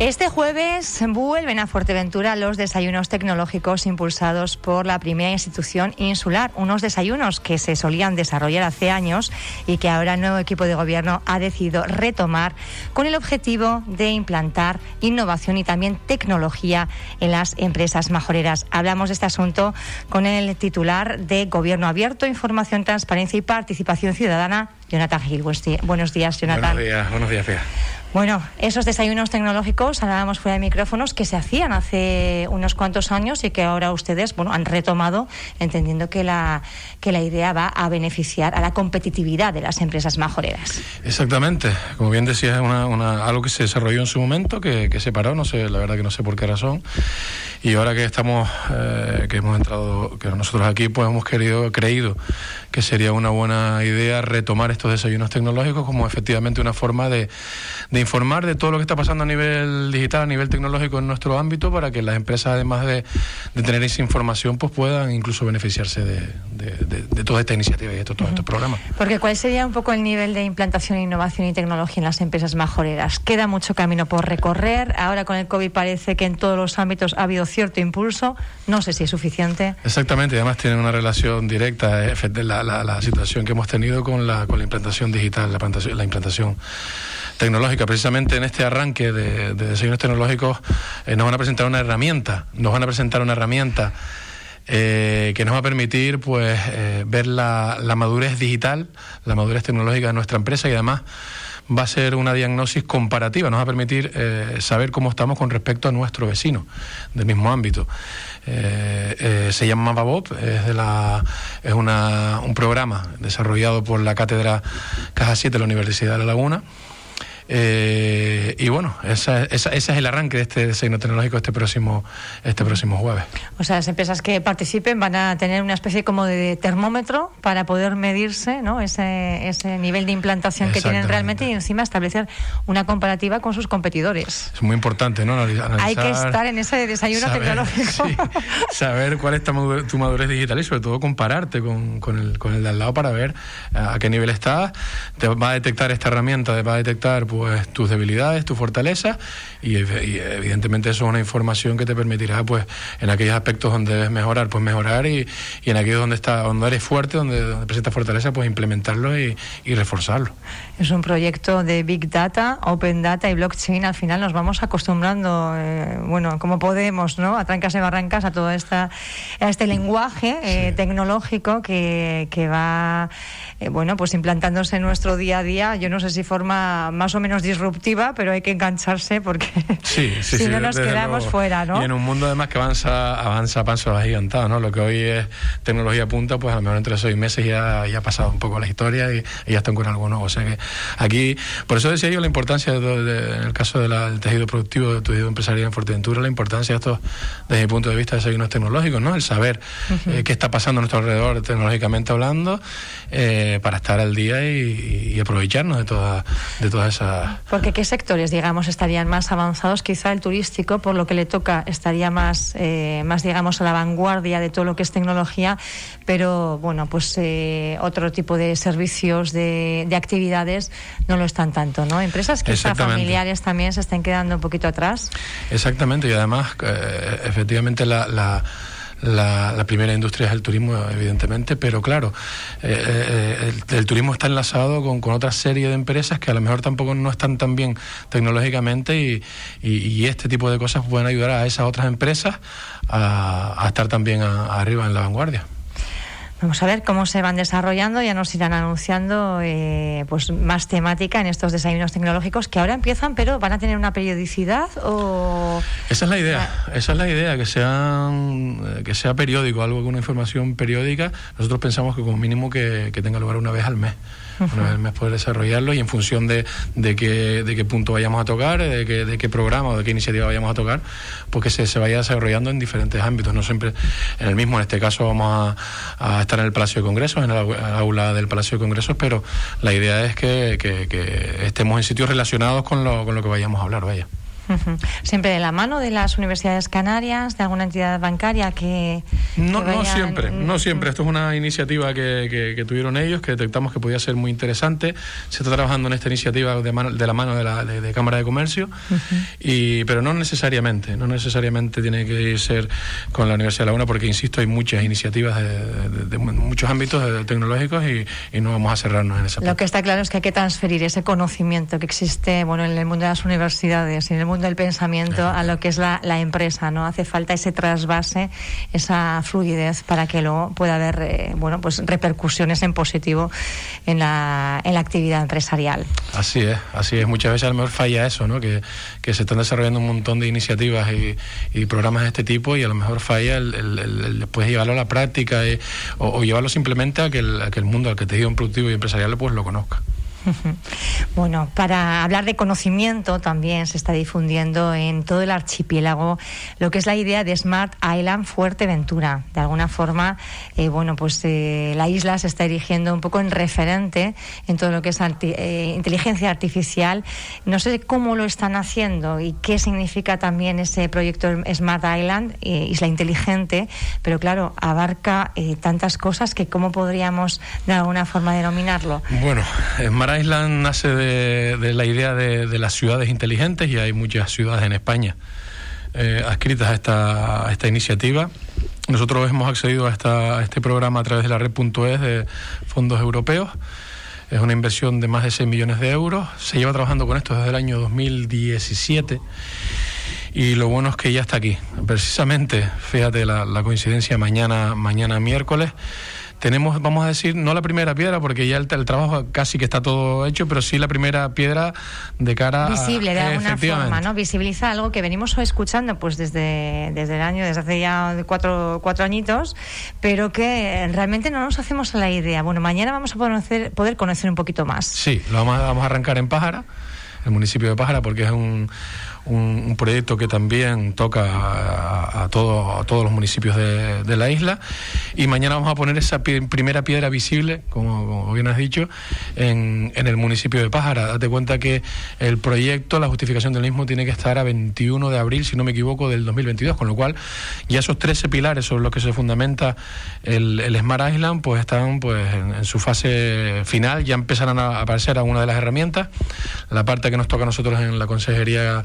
Este jueves vuelven a Fuerteventura los desayunos tecnológicos impulsados por la primera institución insular, unos desayunos que se solían desarrollar hace años y que ahora el nuevo equipo de gobierno ha decidido retomar con el objetivo de implantar innovación y también tecnología en las empresas majoreras. Hablamos de este asunto con el titular de Gobierno Abierto, Información, Transparencia y Participación Ciudadana, Jonathan Gil. Buenos días, Jonathan. Buenos días, buenos días. Bueno, esos desayunos tecnológicos, hablábamos fuera de micrófonos, que se hacían hace unos cuantos años y que ahora ustedes bueno, han retomado, entendiendo que la, que la idea va a beneficiar a la competitividad de las empresas majoreras. Exactamente. Como bien decía, es una, algo que se desarrolló en su momento, que, que, se paró, no sé, la verdad que no sé por qué razón. Y ahora que estamos, eh, que hemos entrado, que nosotros aquí, pues hemos querido, creído que sería una buena idea retomar estos desayunos tecnológicos como efectivamente una forma de, de informar de todo lo que está pasando a nivel digital, a nivel tecnológico en nuestro ámbito, para que las empresas, además de, tener esa información, pues puedan incluso beneficiarse de, toda esta iniciativa y de todos estos programas. Porque ¿cuál sería un poco el nivel de implantación, innovación y tecnología en las empresas majoreras? Queda mucho camino por recorrer. Ahora con el COVID parece que en todos los ámbitos ha habido cierto impulso. No sé si es suficiente. Exactamente, además tiene una relación directa eh, la, la, situación que hemos tenido con la, con la implantación digital, la implantación, la implantación tecnológica. Precisamente en este arranque de, de desayunos tecnológicos eh, nos van a presentar una herramienta, nos van a presentar una herramienta eh, que nos va a permitir pues ver la, la, madurez digital, la madurez tecnológica de nuestra empresa y además va a ser una diagnosis comparativa, nos va a permitir saber cómo estamos con respecto a nuestro vecino del mismo ámbito. se llama Mababob, es, de la, es un programa desarrollado por la Cátedra Caja 7 de la Universidad de La Laguna eh, y bueno, ese es el arranque de este diseño tecnológico este próximo, este próximo jueves. O sea, las empresas que participen van a tener una especie como de termómetro para poder medirse ¿no? ese, ese nivel de implantación que tienen realmente y encima establecer una comparativa con sus competidores. Es muy importante, ¿no? Hay que estar en ese desayuno tecnológico. saber cuál es tu madurez digital y sobre todo compararte con, con, el, con el de al lado para ver a qué nivel estás. Te va a detectar esta herramienta, te va a detectar pues, pues tus debilidades, tus fortalezas y, evidentemente eso es una información que te permitirá pues en aquellos aspectos donde debes mejorar, pues mejorar y, en aquellos donde está, donde eres fuerte, donde, donde presentas fortaleza, pues implementarlo y, reforzarlo. Es un proyecto de Big Data, Open Data y Blockchain. Al final nos vamos acostumbrando, eh, bueno, como podemos, ¿no? A trancas y barrancas a todo esta, a este lenguaje eh, tecnológico que, que va, eh, bueno, pues implantándose en nuestro día a día. Yo no sé si forma más o menos disruptiva, pero hay que engancharse porque si no nos quedamos fuera, ¿no? Y en un mundo además que avanza, avanza a pasos agigantados, ¿no? Lo que hoy es tecnología punta, pues a lo mejor entre seis meses ya, ya ha pasado un poco la historia y, ya están con algo nuevo. O sea que aquí, por eso decía yo la importancia, de, en el caso del tejido productivo, del tejido empresarial en Fuerteventura, la importancia de esto, desde mi punto de vista, de desayunos tecnológicos, ¿no? El saber eh, qué está pasando a nuestro alrededor tecnológicamente hablando, eh, para estar al día y, y aprovecharnos de todas de todas esas porque qué sectores, digamos, estarían más avanzados, quizá el turístico, por lo que le toca, estaría más, eh, más digamos, a la vanguardia de todo lo que es tecnología, pero bueno, pues eh, otro tipo de servicios, de, actividades, no lo están tanto, ¿no? Empresas quizá familiares también se estén quedando un poquito atrás. Exactamente, y además, eh, efectivamente, la la, primera industria es el turismo, evidentemente, pero claro, eh, eh, el, turismo está enlazado con, con, otra serie de empresas que a lo mejor tampoco no están tan bien tecnológicamente y, y, este tipo de cosas pueden ayudar a esas otras empresas a, estar también arriba en la vanguardia. Vamos a ver cómo se van desarrollando, ya nos irán anunciando eh, pues más temática en estos desayunos tecnológicos que ahora empiezan, pero van a tener una periodicidad o esa es la idea, esa es la idea que sean eh, que sea periódico, algo con una información periódica. Nosotros pensamos que como mínimo que tenga lugar una vez al mes una vez al mes poder desarrollarlo y en función de, de, qué, de qué punto vayamos a tocar, de qué, de qué programa o de qué iniciativa vayamos a tocar, pues que se, se vaya desarrollando en diferentes ámbitos, no siempre en el mismo. En este caso vamos a, estar en el Palacio de Congresos, en el aula del Palacio de Congresos, pero la idea es que, que, estemos en sitios relacionados con lo, con lo que vayamos a hablar, vaya. Siempre de la mano de las universidades canarias, de alguna entidad bancaria que... No, no siempre, no siempre. Esto es una iniciativa que, que, tuvieron ellos, que detectamos que podía ser muy interesante. Se está trabajando en esta iniciativa de, de la mano de la de, Cámara de Comercio, y, pero no necesariamente, no necesariamente tiene que ser con la Universidad de La Una, porque, insisto, hay muchas iniciativas de, muchos ámbitos tecnológicos y, y, no vamos a cerrarnos en esa Lo que está claro es que hay que transferir ese conocimiento que existe bueno, en el mundo de las universidades y en el mundo del pensamiento a lo que es la, empresa, ¿no? Hace falta ese trasvase, esa fluidez para que luego pueda haber, eh, bueno, pues repercusiones en positivo en la, en la actividad empresarial. Así es, así es. Muchas veces a lo mejor falla eso, ¿no? Que, se están desarrollando un montón de iniciativas y, programas de este tipo y a lo mejor falla el, después llevarlo a la práctica eh, o, llevarlo simplemente a que, el, a que el mundo, al que te diga un productivo y empresarial, pues lo conozca. Bueno, para hablar de conocimiento también se está difundiendo en todo el archipiélago lo que es la idea de Smart Island Fuerteventura. De alguna forma, eh, bueno, pues eh, la isla se está erigiendo un poco en referente en todo lo que es eh, inteligencia artificial. No sé cómo lo están haciendo y qué significa también ese proyecto Smart Island, isla inteligente, pero claro, abarca tantas cosas que cómo podríamos de alguna forma denominarlo. Bueno, Island nace de, la idea de, las ciudades inteligentes y hay muchas ciudades en España eh, adscritas a esta, esta iniciativa. Nosotros hemos accedido a, esta, este programa a través de la red.es de fondos europeos. Es una inversión de más de 6 millones de euros. Se lleva trabajando con esto desde el año 2017 y lo bueno es que ya está aquí. Precisamente, fíjate la, la coincidencia, mañana, mañana miércoles tenemos, vamos a decir, no la primera piedra, porque ya el, trabajo casi que está todo hecho, pero sí la primera piedra de cara Visible, de alguna forma, ¿no? Visibiliza algo que venimos escuchando pues desde, desde el año, desde hace ya cuatro, cuatro añitos, pero que realmente no nos hacemos a la idea. Bueno, mañana vamos a conocer, poder conocer un poquito más. Sí, lo vamos a, vamos a arrancar en Pájara, el municipio de Pájara, porque es un un, proyecto que también toca a, a, todos los municipios de, la isla. Y mañana vamos a poner esa primera piedra visible, como, bien has dicho, en, el municipio de Pájara. Date cuenta que el proyecto, la justificación del mismo, tiene que estar a 21 de abril, si no me equivoco, del 2022, con lo cual ya esos 13 pilares sobre los que se fundamenta el, Smart Island, pues están pues en, su fase final, ya empezarán a aparecer algunas de las herramientas. La parte que nos toca a nosotros en la Consejería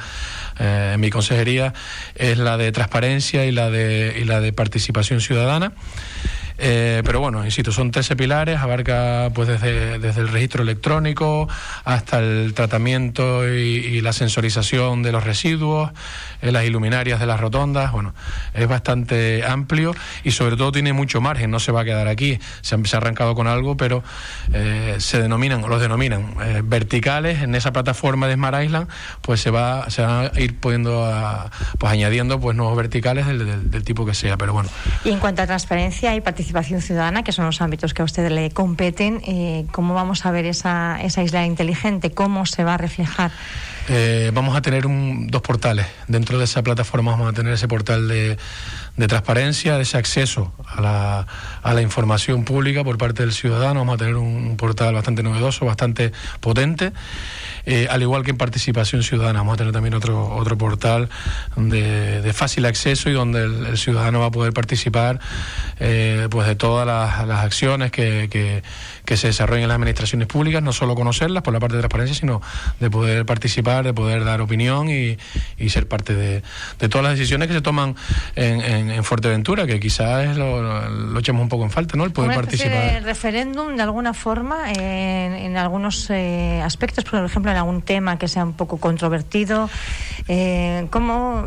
eh, mi consejería es la de transparencia y la de, y la de participación ciudadana. Eh, pero bueno, insisto, son 13 pilares, abarca pues desde, desde el registro electrónico hasta el tratamiento y, la sensorización de los residuos, eh, las iluminarias de las rotondas, bueno, es bastante amplio y sobre todo tiene mucho margen, no se va a quedar aquí, se ha, arrancado con algo, pero eh, se denominan, o los denominan verticales, en esa plataforma de Smart Island, pues se va, se van a ir pudiendo, pues añadiendo pues nuevos verticales del, del tipo que sea, pero bueno. Y en cuanto a transparencia y participación, participación ciudadana, que son los ámbitos que a usted le competen. Eh, ¿Cómo vamos a ver esa, esa isla inteligente? ¿Cómo se va a reflejar? Eh, vamos a tener un, dos portales. Dentro de esa plataforma vamos a tener ese portal de, de transparencia, de ese acceso a la, a la, información pública por parte del ciudadano. Vamos a tener un, portal bastante novedoso, bastante potente. Eh, al igual que en participación ciudadana, vamos a tener también otro, otro portal de, de fácil acceso y donde el, ciudadano va a poder participar eh, pues de todas las, las acciones que, que, que, se desarrollen en las administraciones públicas, no solo conocerlas por la parte de transparencia, sino de poder participar, de poder dar opinión y, y ser parte de, de, todas las decisiones que se toman en, en, Fuerteventura, que quizás lo, lo, echemos un poco en falta, ¿no? El poder participar. referéndum de alguna forma en, en algunos eh, aspectos, por ejemplo, en algún tema que sea un poco controvertido, eh, ¿cómo,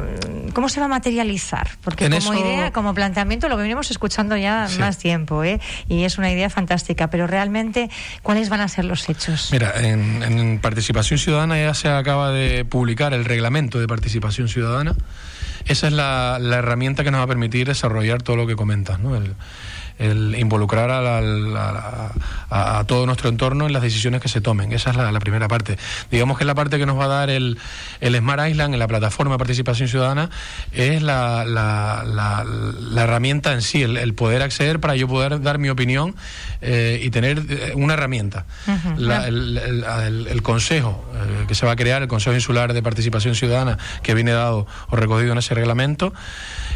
¿cómo se va a materializar? Porque como idea, como planteamiento, lo venimos escuchando ya más tiempo, ¿eh? y es una idea fantástica, pero realmente, ¿cuáles van a ser los hechos? Mira, en, Participación Ciudadana ya se acaba de publicar el reglamento de participación ciudadana. Esa es la, herramienta que nos va a permitir desarrollar todo lo que comentas, ¿no? El involucrar a, todo nuestro entorno en las decisiones que se tomen. Esa es la, primera parte. Digamos que la parte que nos va a dar el, el Smart Island en la plataforma de participación ciudadana es la, herramienta en sí, el, poder acceder para yo poder dar mi opinión eh, y tener eh, una herramienta. el, consejo eh, que se va a crear, el Consejo Insular de Participación Ciudadana, que viene dado o recogido en ese reglamento,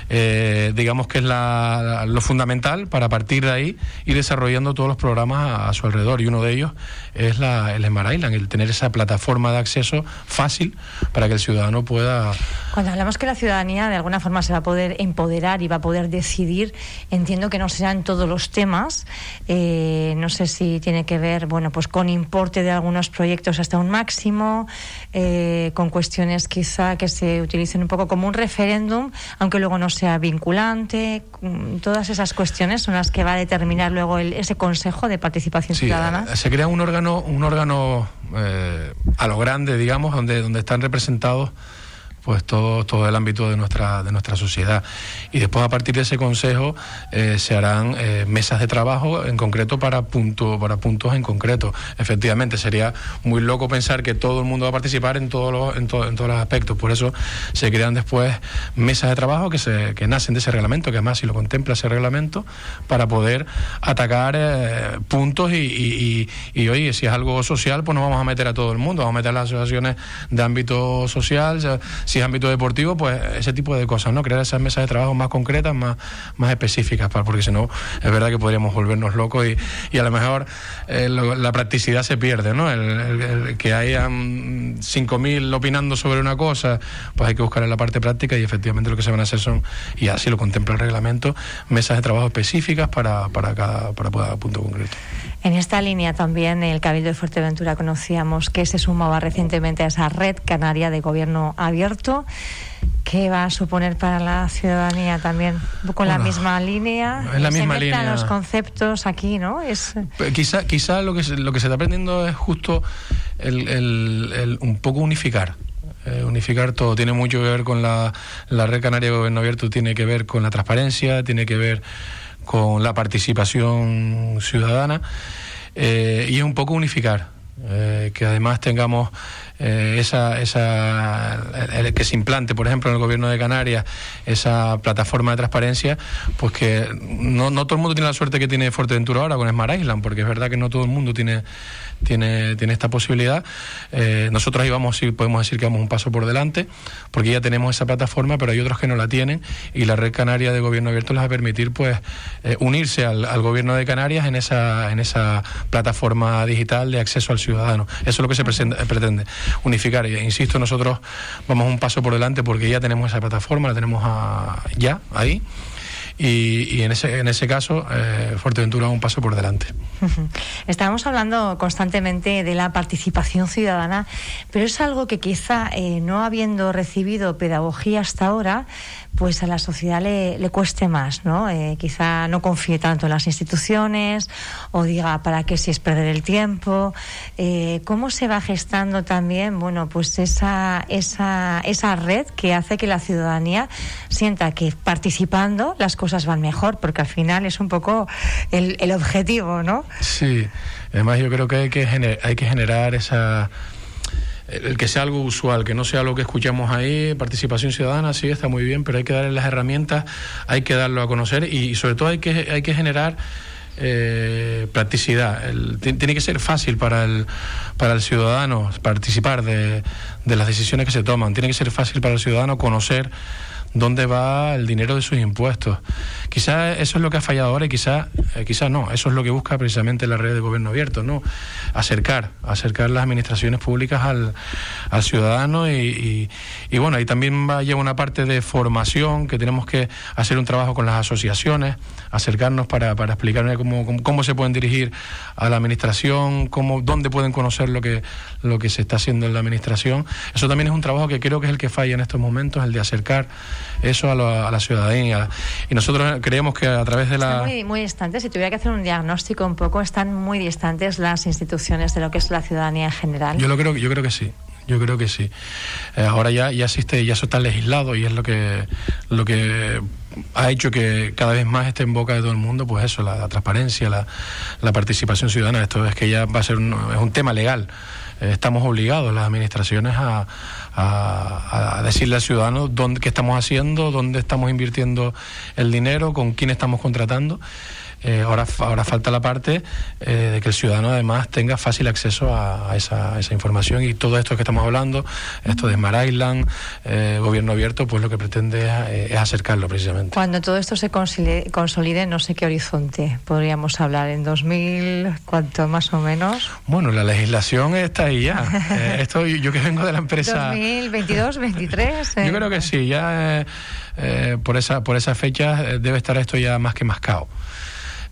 eh, digamos que es lo fundamental para partir de ahí y desarrollando todos los programas a, su alrededor. Y uno de ellos es la, el Smart Island, el tener esa plataforma de acceso fácil para que el ciudadano pueda... Cuando hablamos que la ciudadanía de alguna forma se va a poder empoderar y va a poder decidir, entiendo que no serán todos los temas. Eh, no sé si tiene que ver, bueno, pues con importe de algunos proyectos hasta un máximo, eh, con cuestiones quizá que se utilicen un poco como un referéndum, aunque luego no sea vinculante, mm, todas esas cuestiones son las que va a determinar luego ese Consejo de Participación Ciudadana. Eh, se crea un órgano, un órgano eh, a lo grande, digamos, donde, donde están representados pues todo, todo el ámbito de nuestra, de nuestra sociedad. Y después a partir de ese consejo eh, se harán eh, mesas de trabajo en concreto para, punto, para puntos en concreto. Efectivamente, sería muy loco pensar que todo el mundo va a participar en, todos los, en, en todos los aspectos. Por eso se crean después mesas de trabajo que, se, que nacen de ese reglamento, que además si lo contempla ese reglamento, para poder atacar eh, puntos y, y, y, oye, si es algo social, pues no vamos a meter a todo el mundo, vamos a meter a las asociaciones de ámbito social si es ámbito deportivo, pues ese tipo de cosas, ¿no? Crear esas mesas de trabajo más concretas, más, más específicas, porque si no, es verdad que podríamos volvernos locos y, y a lo mejor eh, la practicidad se pierde, ¿no? El, que hayan 5.000 opinando sobre una cosa, pues hay que buscar en la parte práctica y efectivamente lo que se van a hacer son, y así lo contempla el reglamento, mesas de trabajo específicas para, para cada, para cada punto concreto. En esta línea también el Cabildo de Fuerteventura conocíamos que se sumaba recientemente a esa red canaria de gobierno abierto. ¿Qué va a suponer para la ciudadanía también? Con la misma línea. En la misma línea. los conceptos aquí, ¿no? Es... Quizá, quizá lo, que se, lo que se está aprendiendo es justo el, un poco unificar. Eh, unificar todo. Tiene mucho que ver con la, la red canaria de gobierno abierto, tiene que ver con la transparencia, tiene que ver con la participación ciudadana eh, y es un poco unificar, eh, que además tengamos eh, esa, esa que se implante, por ejemplo, en el gobierno de Canarias, esa plataforma de transparencia, pues que no, todo el mundo tiene la suerte que tiene Fuerteventura ahora con Smart Island, porque es verdad que no todo el mundo tiene tiene, tiene esta posibilidad. Eh, nosotros ahí vamos, podemos decir que vamos un paso por delante, porque ya tenemos esa plataforma, pero hay otros que no la tienen y la red canaria de gobierno abierto les va a permitir pues eh, unirse al, al, gobierno de Canarias en esa, en esa plataforma digital de acceso al ciudadano. Eso es lo que se pretende, unificar. Y, insisto, nosotros vamos un paso por delante porque ya tenemos esa plataforma, la tenemos ya ahí y, en, ese, en ese caso eh, Fuerteventura un paso por delante. Estábamos hablando constantemente de la participación ciudadana, pero es algo que quizá eh, no habiendo recibido pedagogía hasta ahora, pues a la sociedad le, le cueste más, ¿no? Eh, quizá no confíe tanto en las instituciones o diga para qué si es perder el tiempo. Eh, ¿Cómo se va gestando también, bueno, pues esa, esa, esa red que hace que la ciudadanía sienta que participando las cosas van mejor? Porque al final es un poco el, el objetivo, ¿no? Sí, además yo creo que hay que, hay que generar esa el que sea algo usual, que no sea lo que escuchamos ahí, participación ciudadana, sí, está muy bien, pero hay que darle las herramientas, hay que darlo a conocer y, sobre todo hay que, hay que generar eh, practicidad. tiene que ser fácil para el, para el ciudadano participar de, de las decisiones que se toman, tiene que ser fácil para el ciudadano conocer dónde va el dinero de sus impuestos. Quizás eso es lo que ha fallado ahora y quizás eh, quizá no. Eso es lo que busca precisamente la red de gobierno abierto, ¿no? Acercar, acercar las administraciones públicas al, al ciudadano y, y, bueno, ahí también va llevar una parte de formación que tenemos que hacer un trabajo con las asociaciones, acercarnos para, para explicar cómo, cómo, se pueden dirigir a la administración, cómo, dónde pueden conocer lo que, lo que se está haciendo en la administración. Eso también es un trabajo que creo que es el que falla en estos momentos, el de acercar eso a, la ciudadanía. Y nosotros creemos que a través de la... Están muy, muy distantes, si tuviera que hacer un diagnóstico un poco, están muy distantes las instituciones de lo que es la ciudadanía en general. Yo, lo creo, yo creo que sí. Yo creo que sí. Eh, ahora ya, ya existe, ya eso está legislado y es lo que, lo que ha hecho que cada vez más esté en boca de todo el mundo, pues eso, la, transparencia, la, la, participación ciudadana. Esto es que ya va a ser un, es un tema legal. Estamos obligados las administraciones a, a, decirle al ciudadano dónde, qué estamos haciendo, dónde estamos invirtiendo el dinero, con quién estamos contratando. Eh, ahora, ahora falta la parte eh, de que el ciudadano además tenga fácil acceso a, esa, esa, información y todo esto que estamos hablando, esto de Smart Island, eh, gobierno abierto, pues lo que pretende es, acercarlo precisamente. Cuando todo esto se consolide, no sé qué horizonte podríamos hablar, en 2000, ¿cuánto más o menos? Bueno, la legislación está ahí ya. esto yo que vengo de la empresa... 2022, 23. Yo creo que sí, ya por, esa, por esa fecha debe estar esto ya más que mascado.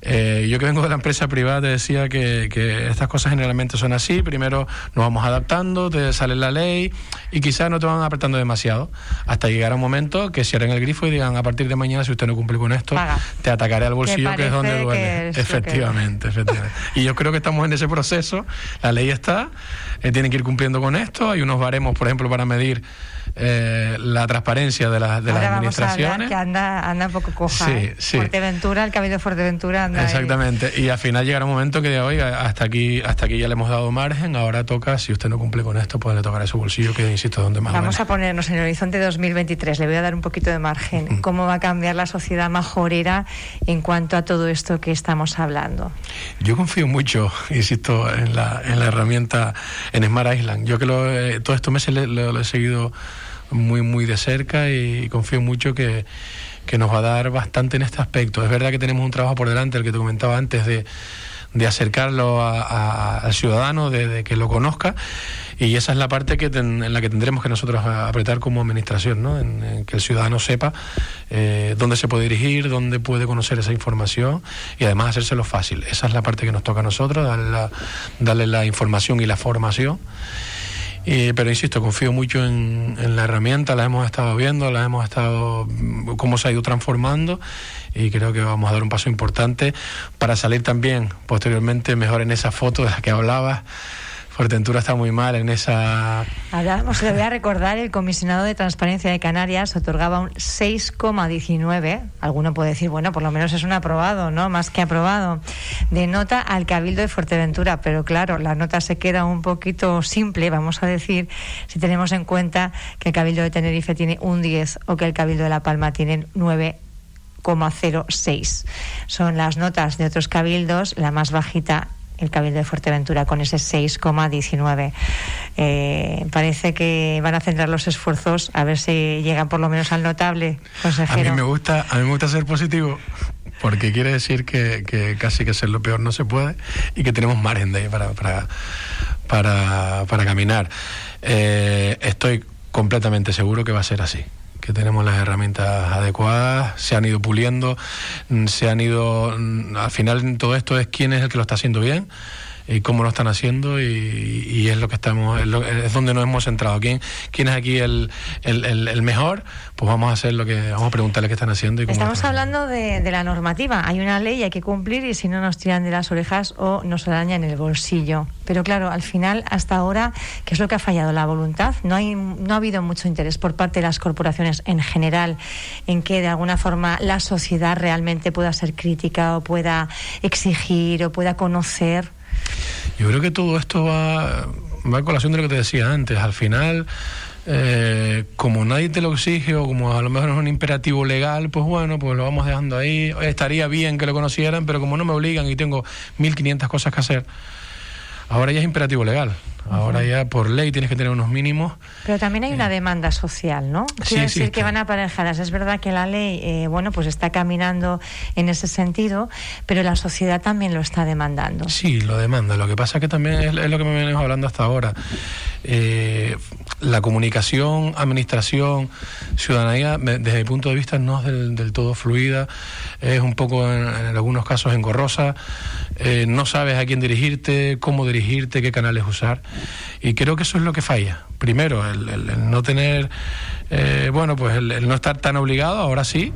Eh, yo que vengo de la empresa privada te decía que, estas cosas generalmente son así. Primero nos vamos adaptando, te sale la ley y quizás no te van apretando demasiado hasta llegar a un momento que cierren el grifo y digan a partir de mañana si usted no cumple con esto, te atacaré al bolsillo que es donde duele. efectivamente, efectivamente. Y yo creo que estamos en ese proceso. La ley está, eh, tienen que ir cumpliendo con esto. Hay unos baremos, por ejemplo, para medir eh, la transparencia de, la, de las administraciones. que anda, anda un poco coja. Sí, ¿eh? Fuerteventura, el Cabildo de Fuerteventura anda. Exactamente. Y al final llegará un momento que diga, oiga, hasta aquí, hasta aquí ya le hemos dado margen, ahora toca, si usted no cumple con esto, puede tocar su bolsillo, que insisto, donde más. Vamos a ponernos en el horizonte 2023. Le voy a dar un poquito de margen. ¿Cómo va a cambiar la sociedad majorera en cuanto a todo esto que estamos hablando? Yo confío mucho, insisto, en la, en la herramienta en Smart Island. Yo que lo, eh, todos estos meses lo he seguido muy, muy de cerca y confío mucho que, nos va a dar bastante en este aspecto. Es verdad que tenemos un trabajo por delante, el que te comentaba antes, de, de acercarlo al ciudadano, de, que lo conozca. Y esa es la parte que en la que tendremos que nosotros apretar como administración, ¿no? que el ciudadano sepa eh, dónde se puede dirigir, dónde puede conocer esa información y además hacérselo fácil. Esa es la parte que nos toca a nosotros, darle la, darle la información y la formación pero insisto, confío mucho en, la herramienta, la hemos estado viendo, la hemos estado, cómo se ha ido transformando y creo que vamos a dar un paso importante para salir también posteriormente mejor en esa foto de la que hablabas Fuerteventura está muy mal en esa... Hablábamos, le voy a recordar, el comisionado de Transparencia de Canarias otorgaba un 6,19. Alguno puede decir, bueno, por lo menos es un aprobado, ¿no? Más que aprobado. De nota al Cabildo de Fuerteventura. Pero claro, la nota se queda un poquito simple, vamos a decir, si tenemos en cuenta que el Cabildo de Tenerife tiene un 10 o que el Cabildo de La Palma tiene 9,06. Son las notas de otros cabildos, la más bajita el Cabildo de Fuerteventura con ese 6,19. Eh, parece que van a centrar los esfuerzos a ver si llegan por lo menos al notable, consejero. A mí me gusta, a mí me gusta ser positivo porque quiere decir que, casi que ser lo peor no se puede y que tenemos margen de ahí para, para, para, caminar. Eh, estoy completamente seguro que va a ser así que tenemos las herramientas adecuadas, se han ido puliendo, mm, se han ido, mm, al final todo esto es quién es el que lo está haciendo bien y cómo lo están haciendo y, es lo que estamos es, donde nos hemos centrado. Quién quién es aquí el, el, mejor pues vamos a hacer lo que vamos a preguntarle qué están haciendo y cómo estamos hablando de, la normativa. Hay una ley hay que cumplir y si no nos tiran de las orejas o nos arañan el bolsillo. Pero claro al final hasta ahora qué es lo que ha fallado la voluntad. No hay no ha habido mucho interés por parte de las corporaciones en general en que de alguna forma la sociedad realmente pueda ser crítica o pueda exigir o pueda conocer yo creo que todo esto va, va a colación de lo que te decía antes. Al final, eh, como nadie te lo exige o como a lo mejor es un imperativo legal, pues bueno, pues lo vamos dejando ahí. Estaría bien que lo conocieran, pero como no me obligan y tengo 1.500 cosas que hacer, ahora ya es imperativo legal. Ahora ya por ley tienes que tener unos mínimos. Pero también hay una eh. demanda social, ¿no? Quiero decir que van aparejadas. Es verdad que la ley, eh, bueno, pues está caminando en ese sentido, pero la sociedad también lo está demandando. Sí, lo demanda. Lo que pasa es que también es, lo que me venimos hablando hasta ahora. Eh, la comunicación, administración, ciudadanía, desde mi punto de vista, no es del, todo fluida, es un poco en, algunos casos engorrosa, eh, no sabes a quién dirigirte, cómo dirigirte, qué canales usar. Y creo que eso es lo que falla. Primero, el, no tener eh, bueno, pues el, no estar tan obligado, ahora sí,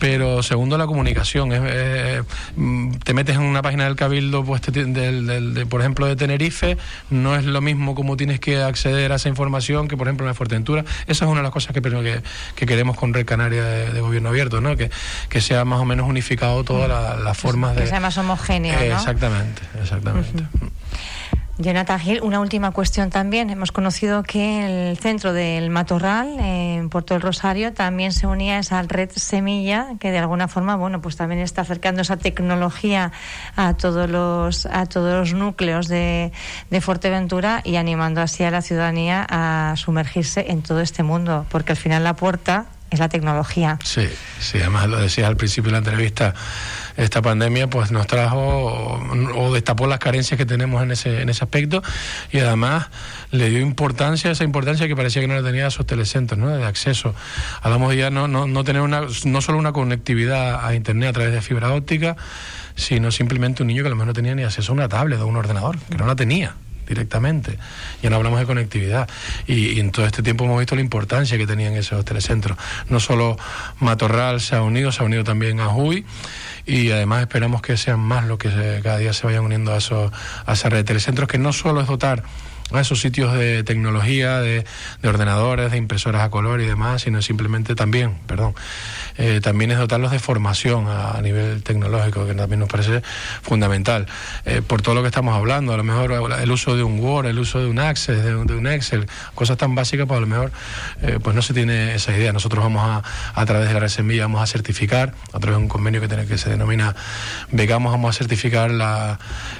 pero segundo la comunicación. Eh, mm, te metes en una página del Cabildo, pues del, por ejemplo, de Tenerife, no es lo mismo como tienes que acceder a esa información que, por ejemplo, en la Fuerteventura. Esa es una de las cosas que, que, que queremos con Red Canaria de, Gobierno Abierto, ¿no? Que, que sea más o menos unificado todas las formas de... Que sea más homogéneo, ¿no? Exactamente, exactamente. Jonathan Gil, una última cuestión también. Hemos conocido que el centro del Matorral, en Puerto del Rosario, también se unía a esa red Semilla, que de alguna forma, bueno, pues también está acercando esa tecnología a todos los, a todos los núcleos de, de Fuerteventura y animando así a la ciudadanía a sumergirse en todo este mundo, porque al final la puerta es la tecnología. Sí, sí, además lo decías al principio de la entrevista esta pandemia pues nos trajo o, destapó las carencias que tenemos en ese, en ese aspecto y además le dio importancia, esa importancia que parecía que no la tenía a esos telecentros, ¿no? de acceso. Hablamos ya no, no, no tener una, no solo una conectividad a Internet a través de fibra óptica, sino simplemente un niño que a lo mejor no tenía ni acceso a una tablet o un ordenador, que no la tenía directamente. Ya no hablamos de conectividad. Y, en todo este tiempo hemos visto la importancia que tenían esos telecentros. No solo Matorral se ha unido, se ha unido también a Huy y además esperamos que sean más los que cada día se vayan uniendo a, esos, a esa red de telecentros, que no solo es dotar a esos sitios de tecnología, de, ordenadores, de impresoras a color y demás, sino simplemente también, perdón, eh, también es dotarlos de formación a, nivel tecnológico, que también nos parece fundamental. Eh, por todo lo que estamos hablando, a lo mejor el uso de un Word, el uso de un Access, de, un Excel, cosas tan básicas, pues a lo mejor eh, pues no se tiene esa idea. Nosotros vamos a, a través de la red vamos a certificar, a través de un convenio que, tiene, que se denomina Vegamos, vamos a certificar la,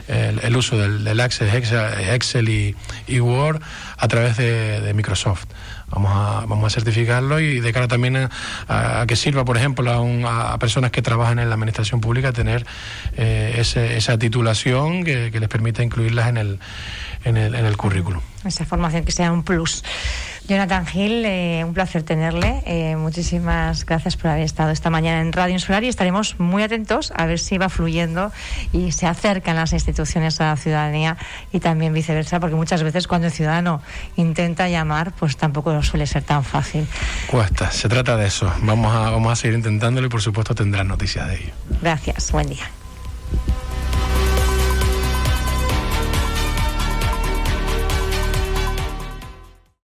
el, uso del, del Access, Excel y y Word a través de, Microsoft. Vamos a, vamos a certificarlo y de cara también a, que sirva, por ejemplo, a, a, personas que trabajan en la administración pública tener eh, esa titulación que, les permita incluirlas en el, en el, en el currículum. Esa formación que sea un plus. Jonathan Gil, eh, un placer tenerle. Eh, muchísimas gracias por haber estado esta mañana en Radio Insular y estaremos muy atentos a ver si va fluyendo y se acercan las instituciones a la ciudadanía y también viceversa, porque muchas veces cuando el ciudadano intenta llamar, pues tampoco suele ser tan fácil. Cuesta, se trata de eso. Vamos a, vamos a seguir intentándolo y por supuesto tendrán noticias de ello. Gracias, buen día.